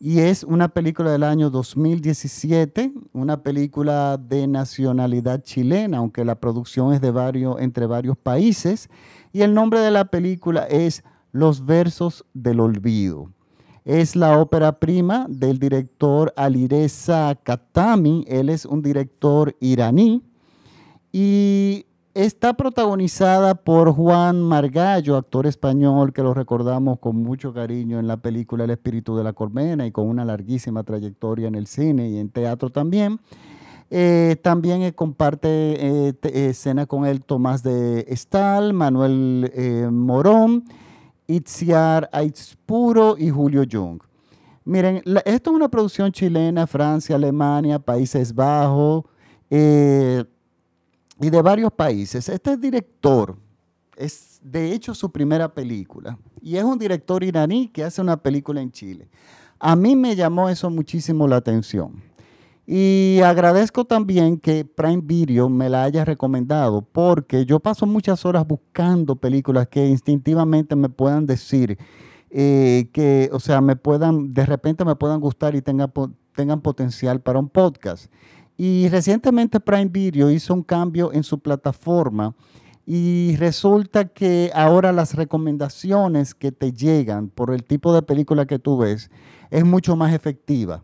y es una película del año 2017, una película de nacionalidad chilena, aunque la producción es de varios, entre varios países, y el nombre de la película es Los versos del olvido. Es la ópera prima del director Alireza Katami, él es un director iraní, y Está protagonizada por Juan Margallo, actor español que lo recordamos con mucho cariño en la película El espíritu de la colmena y con una larguísima trayectoria en el cine y en teatro también. Eh, también eh, comparte eh, escena con él Tomás de Estal, Manuel Morón, Itziar Aitzpuro y Julio Jung. Miren, esto es una producción chilena, Francia, Alemania, Países Bajos y de varios países. Este director es de hecho su primera película y es un director iraní que hace una película en Chile. A mí me llamó eso muchísimo la atención. Y agradezco también que Prime Video me la haya recomendado porque yo paso muchas horas buscando películas que instintivamente me puedan decir eh, que, o sea, me puedan, de repente me puedan gustar y tengan, tengan potencial para un podcast. Y recientemente Prime Video hizo un cambio en su plataforma y resulta que ahora las recomendaciones que te llegan por el tipo de película que tú ves es mucho más efectiva.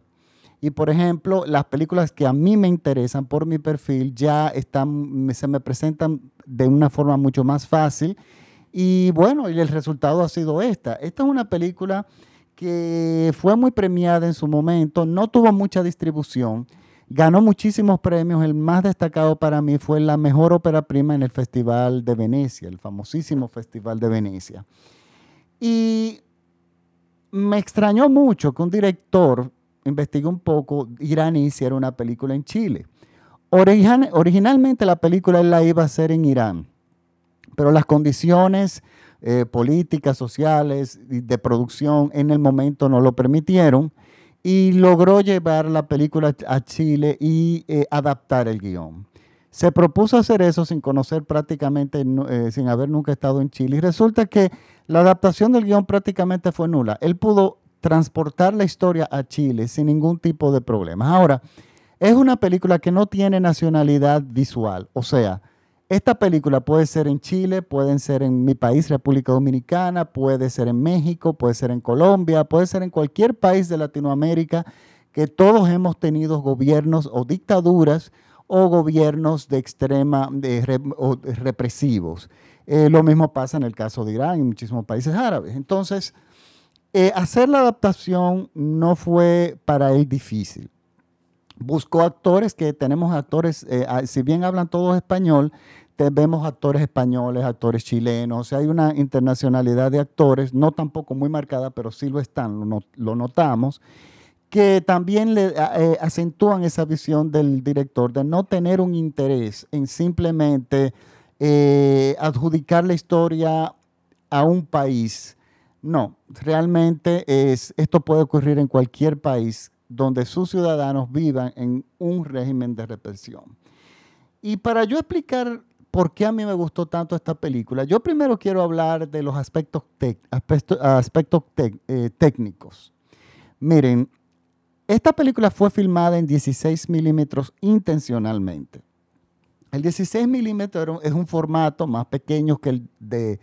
Y por ejemplo, las películas que a mí me interesan por mi perfil ya están, se me presentan de una forma mucho más fácil. Y bueno, el resultado ha sido esta. Esta es una película que fue muy premiada en su momento, no tuvo mucha distribución Ganó muchísimos premios. El más destacado para mí fue la mejor ópera prima en el Festival de Venecia, el famosísimo Festival de Venecia. Y me extrañó mucho que un director, investigue un poco, iraní hiciera una película en Chile. originalmente la película la iba a hacer en Irán, pero las condiciones eh, políticas, sociales de producción en el momento no lo permitieron y logró llevar la película a Chile y eh, adaptar el guion. Se propuso hacer eso sin conocer prácticamente, eh, sin haber nunca estado en Chile. Y resulta que la adaptación del guion prácticamente fue nula. Él pudo transportar la historia a Chile sin ningún tipo de problemas. Ahora, es una película que no tiene nacionalidad visual. O sea, esta película puede ser en Chile, puede ser en mi país, República Dominicana, puede ser en México, puede ser en Colombia, puede ser en cualquier país de Latinoamérica que todos hemos tenido gobiernos o dictaduras o gobiernos de extrema represivos. Eh, lo mismo pasa en el caso de Irán y muchísimos países árabes. Entonces, eh, hacer la adaptación no fue para él difícil buscó actores que tenemos actores, eh, si bien hablan todos español, vemos actores españoles, actores chilenos, o sea, hay una internacionalidad de actores, no tampoco muy marcada, pero sí lo están, lo, notamos, que también eh, acentúan esa visión del director de no tener un interés en simplemente eh, adjudicar la historia a un país. No, realmente es, esto puede ocurrir en cualquier país donde sus ciudadanos vivan en un régimen de represión. Y para yo explicar por qué a mí me gustó tanto esta película, yo primero quiero hablar de los aspectos, aspectos, eh, técnicos. Miren, esta película fue filmada en 16 milímetros intencionalmente. El 16 milímetros es un formato más pequeño que el de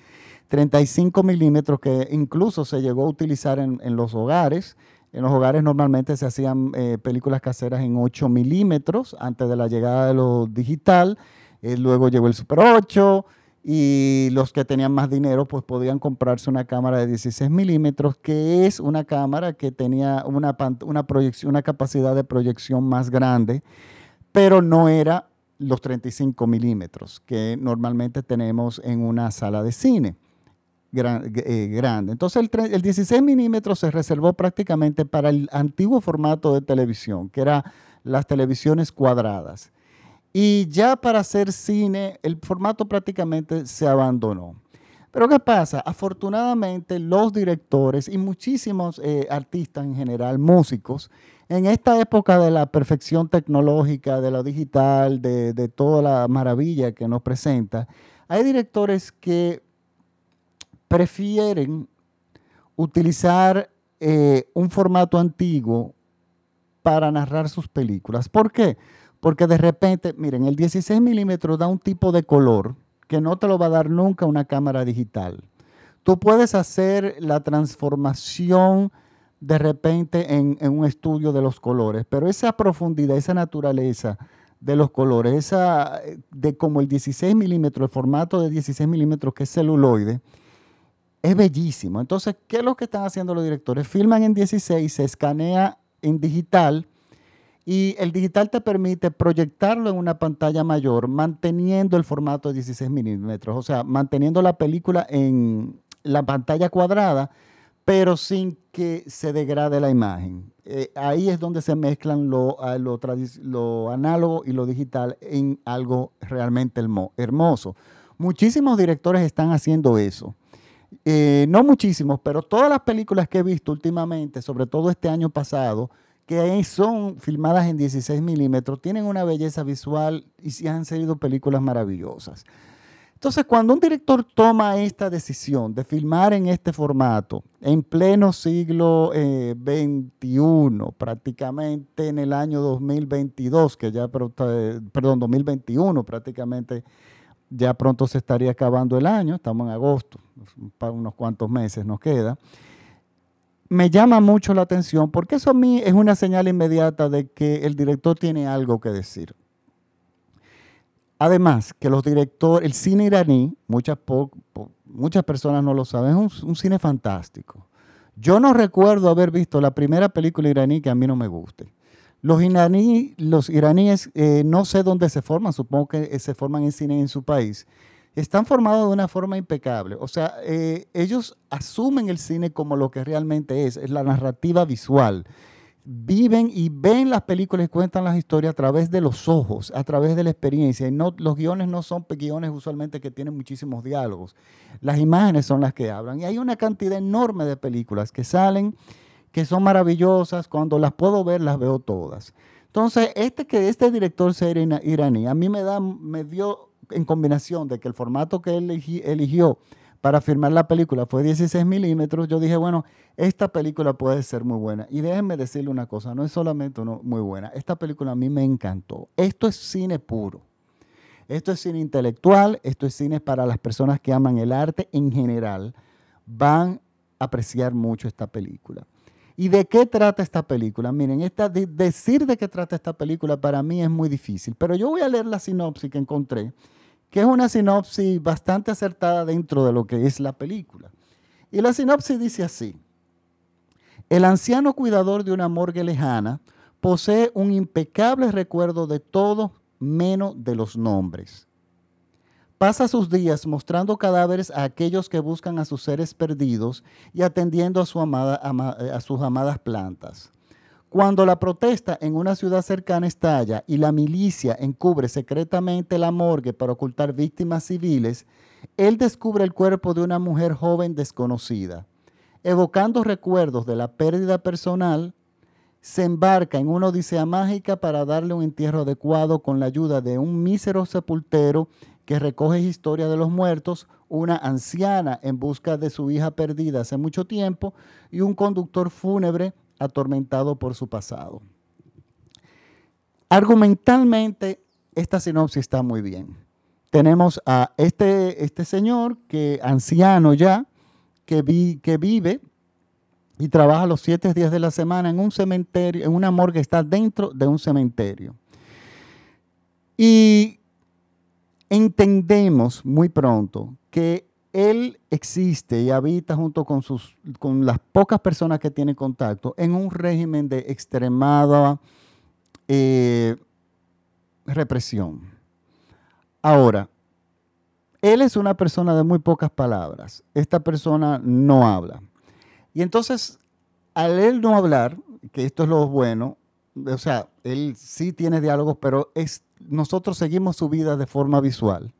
35 milímetros que incluso se llegó a utilizar en, en los hogares en los hogares normalmente se hacían eh, películas caseras en 8 milímetros antes de la llegada de lo digital. Eh, luego llegó el Super 8 y los que tenían más dinero pues podían comprarse una cámara de 16 milímetros, que es una cámara que tenía una, una, proyección, una capacidad de proyección más grande, pero no era los 35 milímetros que normalmente tenemos en una sala de cine. Eh, grande. Entonces el, el 16 milímetros se reservó prácticamente para el antiguo formato de televisión, que era las televisiones cuadradas. Y ya para hacer cine, el formato prácticamente se abandonó. Pero ¿qué pasa? Afortunadamente los directores y muchísimos eh, artistas en general, músicos, en esta época de la perfección tecnológica, de lo digital, de, de toda la maravilla que nos presenta, hay directores que prefieren utilizar eh, un formato antiguo para narrar sus películas. ¿Por qué? Porque de repente, miren, el 16 milímetros da un tipo de color que no te lo va a dar nunca una cámara digital. Tú puedes hacer la transformación de repente en, un estudio de los colores, pero esa profundidad, esa naturaleza de los colores, esa de como el 16 milímetros, el formato de 16 milímetros que es celuloide, es bellísimo. Entonces, ¿qué es lo que están haciendo los directores? Filman en 16, se escanea en digital y el digital te permite proyectarlo en una pantalla mayor manteniendo el formato de 16 milímetros, o sea, manteniendo la película en la pantalla cuadrada, pero sin que se degrade la imagen. Eh, ahí es donde se mezclan lo, lo, lo, análogo y lo digital en algo realmente hermoso. Muchísimos directores están haciendo eso. Eh, no muchísimos, pero todas las películas que he visto últimamente, sobre todo este año pasado, que son filmadas en 16 milímetros, tienen una belleza visual y han sido películas maravillosas. Entonces, cuando un director toma esta decisión de filmar en este formato, en pleno siglo XXI, eh, prácticamente en el año 2022, que ya, perdón, 2021 prácticamente ya pronto se estaría acabando el año, estamos en agosto, unos cuantos meses nos queda. Me llama mucho la atención porque eso a mí es una señal inmediata de que el director tiene algo que decir. Además, que los directores, el cine iraní, muchas, muchas personas no lo saben, es un cine fantástico. Yo no recuerdo haber visto la primera película iraní que a mí no me guste. Los, iraníes, eh, no sé dónde se forman, supongo que eh, se forman en cine en su país, están formados de una forma impecable. O sea, eh, ellos asumen el cine como lo que realmente es, es la narrativa visual. Viven y ven las películas y cuentan las historias a través de los ojos, a través de la experiencia. Y no, los guiones no son guiones usualmente que tienen muchísimos diálogos. Las imágenes son las que hablan. Y hay una cantidad enorme de películas que salen que son maravillosas, cuando las puedo ver las veo todas. Entonces, este que este director sea iraní, a mí me da, me dio en combinación de que el formato que él eligió para filmar la película fue 16 milímetros, yo dije, bueno, esta película puede ser muy buena. Y déjenme decirle una cosa, no es solamente muy buena, esta película a mí me encantó. Esto es cine puro. Esto es cine intelectual, esto es cine para las personas que aman el arte en general. Van a apreciar mucho esta película. ¿Y de qué trata esta película? Miren, esta, decir de qué trata esta película para mí es muy difícil, pero yo voy a leer la sinopsis que encontré, que es una sinopsis bastante acertada dentro de lo que es la película. Y la sinopsis dice así, el anciano cuidador de una morgue lejana posee un impecable recuerdo de todo menos de los nombres. Pasa sus días mostrando cadáveres a aquellos que buscan a sus seres perdidos y atendiendo a, eh, a sus amadas plantas. Cuando la protesta en una ciudad cercana estalla y la milicia encubre secretamente la morgue para ocultar víctimas civiles, él descubre el cuerpo de una mujer joven desconocida. Evocando recuerdos de la pérdida personal, se embarca en una odisea mágica para darle un entierro adecuado con la ayuda de un mísero sepultero que recoge historia de los muertos, una anciana en busca de su hija perdida hace mucho tiempo y un conductor fúnebre atormentado por su pasado. Argumentalmente, esta sinopsis está muy bien. Tenemos a este, este señor, que anciano ya, que, vi, que vive y trabaja los siete días de la semana en un cementerio, en una morgue está dentro de un cementerio. Y entendemos muy pronto que él existe y habita junto con, sus, con las pocas personas que tiene contacto en un régimen de extremada eh, represión. Ahora, él es una persona de muy pocas palabras. Esta persona no habla. Y entonces, al él no hablar, que esto es lo bueno, o sea, él sí tiene diálogos, pero es nosotros seguimos su vida de forma visual,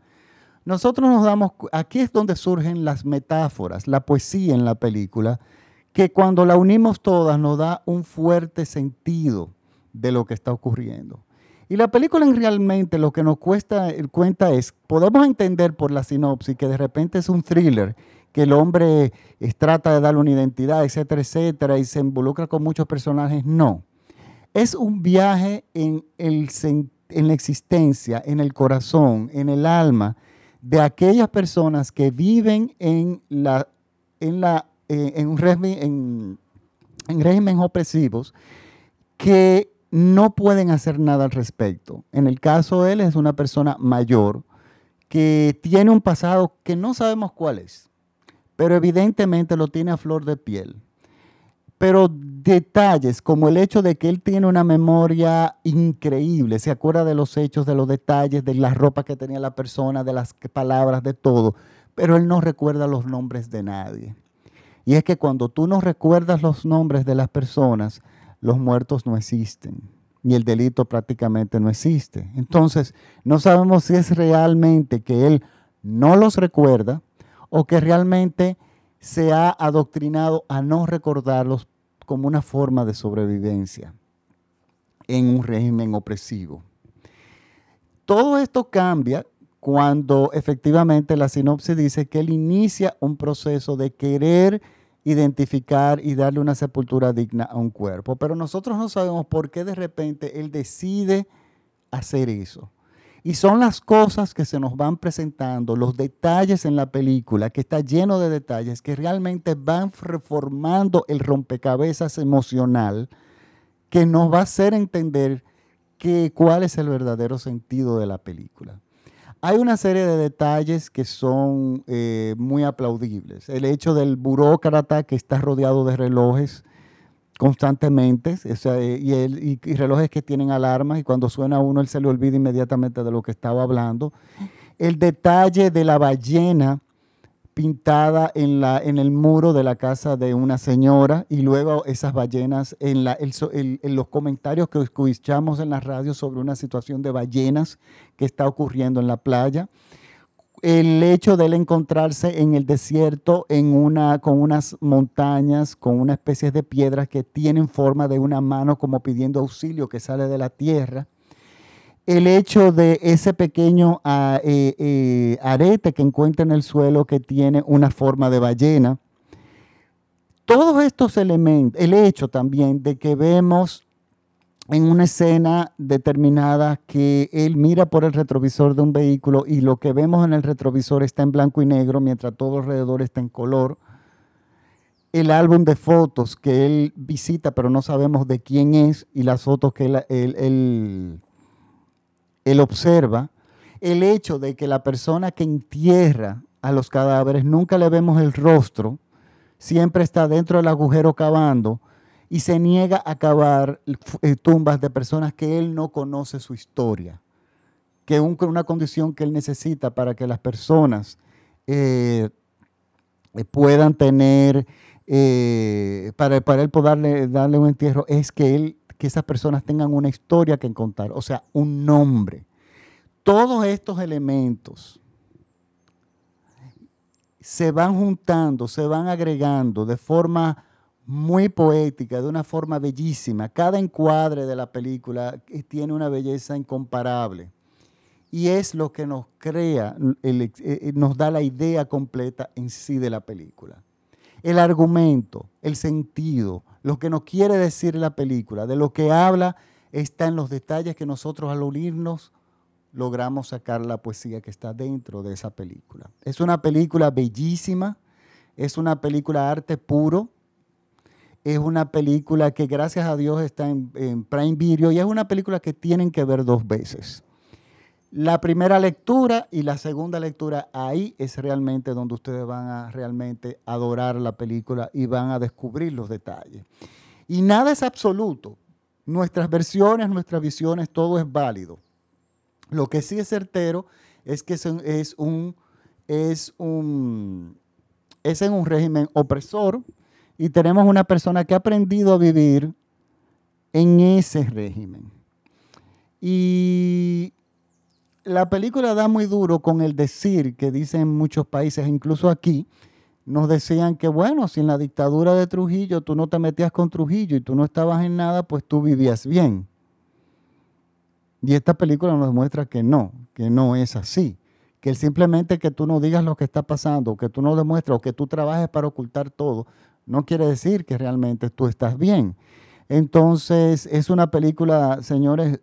nosotros nos damos, aquí es donde surgen las metáforas, la poesía en la película, que cuando la unimos todas nos da un fuerte sentido de lo que está ocurriendo. Y la película realmente lo que nos cuesta, cuenta es, podemos entender por la sinopsis que de repente es un thriller, que el hombre trata de darle una identidad, etcétera, etcétera, y se involucra con muchos personajes. No. Es un viaje en, el, en la existencia, en el corazón, en el alma de aquellas personas que viven en, eh, un régimen, en, régimen opresivos que no pueden hacer nada al respecto. En el caso de él es una persona mayor que tiene un pasado que no sabemos cuál es, pero evidentemente lo tiene a flor de piel pero detalles como el hecho de que él tiene una memoria increíble, se acuerda de los hechos, de los detalles, de la ropa que tenía la persona, de las palabras, de todo, pero él no recuerda los nombres de nadie. Y es que cuando tú no recuerdas los nombres de las personas, los muertos no existen y el delito prácticamente no existe. Entonces, no sabemos si es realmente que él no los recuerda o que realmente se ha adoctrinado a no recordarlos como una forma de sobrevivencia en un régimen opresivo. Todo esto cambia cuando efectivamente la sinopsis dice que él inicia un proceso de querer identificar y darle una sepultura digna a un cuerpo. Pero nosotros no sabemos por qué de repente él decide hacer eso. Y son las cosas que se nos van presentando, los detalles en la película, que está lleno de detalles, que realmente van reformando el rompecabezas emocional que nos va a hacer entender que, cuál es el verdadero sentido de la película. Hay una serie de detalles que son eh, muy aplaudibles. El hecho del burócrata que está rodeado de relojes, constantemente eh, y, relojes que tienen alarmas y cuando suena uno él se le olvida inmediatamente de lo que estaba hablando. El detalle de la ballena pintada en, la, en el muro de la casa de una señora y luego esas ballenas en, la, en los comentarios que escuchamos en la radio sobre una situación de ballenas que está ocurriendo en la playa el hecho de él encontrarse en el desierto en una, con unas montañas, con una especie de piedras que tienen forma de una mano como pidiendo auxilio que sale de la tierra. El hecho de ese pequeño ah, eh, eh, arete que encuentra en el suelo que tiene una forma de ballena. Todos estos elementos, el hecho también de que vemos en una escena determinada que él mira por el retrovisor de un vehículo y lo que vemos en el retrovisor está en blanco y negro mientras todo alrededor está en color. El álbum de fotos que él visita pero no sabemos de quién es y las fotos que él, él observa. El hecho de que la persona que entierra a los cadáveres nunca le vemos el rostro, siempre está dentro del agujero cavando y se niega a cavar eh, tumbas de personas que él no conoce su historia, que es una condición que él necesita para que las personas eh, eh, puedan tener, para, para, él poder darle, un entierro, es que, él, que esas personas tengan una historia que contar, o sea, un nombre. Todos estos elementos se van juntando, se van agregando de forma muy poética, de una forma bellísima. Cada encuadre de la película tiene una belleza incomparable. Y es lo que nos crea, eh, eh, nos da la idea completa en sí de la película. El argumento, el sentido, lo que nos quiere decir la película, de lo que habla, está en los detalles que nosotros al unirnos logramos sacar la poesía que está dentro de esa película. Es una película bellísima, es una película arte puro, es una película que gracias a Dios está en, Prime Video y es una película que tienen que ver dos veces. La primera lectura y la segunda lectura, ahí es realmente donde ustedes van a realmente adorar la película y van a descubrir los detalles. Y nada es absoluto. Nuestras versiones, nuestras visiones, todo es válido. Lo que sí es certero es que es un, es un, es en un régimen opresor, y tenemos una persona que ha aprendido a vivir en ese régimen. Y la película da muy duro con el decir que dicen muchos países, incluso aquí, nos decían que, bueno, si en la dictadura de Trujillo tú no te metías con Trujillo y tú no estabas en nada, pues tú vivías bien. Y esta película nos demuestra que no, que no es así. Que simplemente que tú no digas lo que está pasando, que tú no demuestres o que tú trabajes para ocultar todo, no quiere decir que realmente tú estás bien. Entonces, es una película, señores,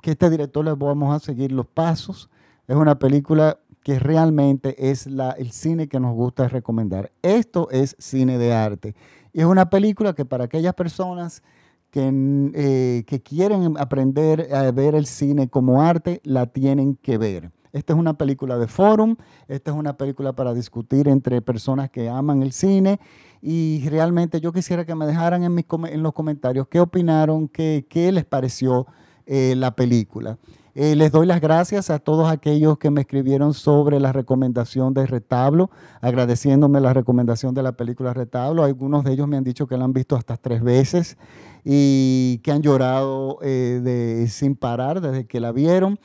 que este director les vamos a seguir los pasos. Es una película que realmente es la, el cine que nos gusta recomendar. Esto es cine de arte. Y es una película que para aquellas personas que, eh, que quieren aprender a ver el cine como arte, la tienen que ver. Esta es una película de forum, esta es una película para discutir entre personas que aman el cine y realmente yo quisiera que me dejaran en, mis, en los comentarios qué opinaron, qué, qué les pareció eh, la película. Eh, les doy las gracias a todos aquellos que me escribieron sobre la recomendación de Retablo, agradeciéndome la recomendación de la película Retablo. Algunos de ellos me han dicho que la han visto hasta tres veces y que han llorado eh, sin parar desde que la vieron.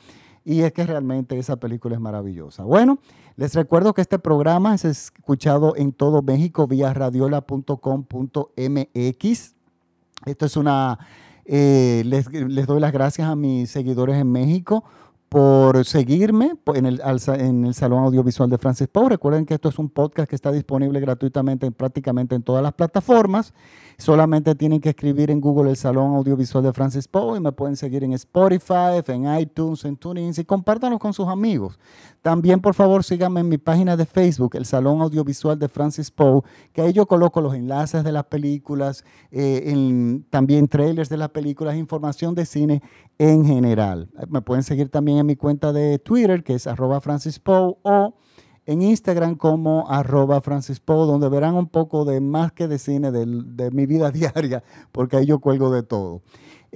Y es que realmente esa película es maravillosa. Bueno, les recuerdo que este programa es escuchado en todo México vía radiola.com.mx. Esto es una eh, les, doy las gracias a mis seguidores en México por seguirme en el, en Salón Audiovisual de Francis Poe. Recuerden que esto es un podcast que está disponible gratuitamente prácticamente en todas las plataformas. Solamente tienen que escribir en Google el Salón Audiovisual de Francis Poe y me pueden seguir en Spotify, en iTunes, en TuneIn y compártanlo con sus amigos. También, por favor, síganme en mi página de Facebook, el Salón Audiovisual de Francis Poe, que ahí yo coloco los enlaces de las películas, eh, también trailers de las películas, información de cine en general. Me pueden seguir también en mi cuenta de Twitter, que es arroba Francis Poe, o en Instagram como arroba Francis donde verán un poco de más que de cine de, mi vida diaria, porque ahí yo cuelgo de todo.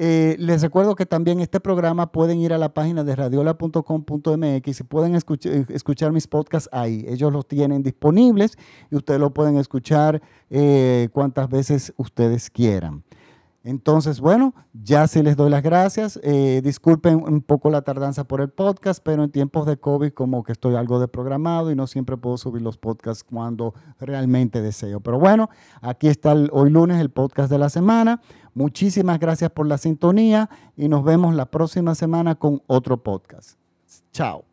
Eh, les recuerdo que también este programa pueden ir a la página de radiola.com.mx y pueden escuchar, mis podcasts ahí. Ellos los tienen disponibles y ustedes lo pueden escuchar eh, cuantas veces ustedes quieran. Entonces, bueno, ya sí les doy las gracias. Eh, disculpen un poco la tardanza por el podcast, pero en tiempos de COVID como que estoy algo desprogramado y no siempre puedo subir los podcasts cuando realmente deseo. Pero bueno, aquí está hoy lunes el podcast de la semana. Muchísimas gracias por la sintonía y nos vemos la próxima semana con otro podcast. Chao.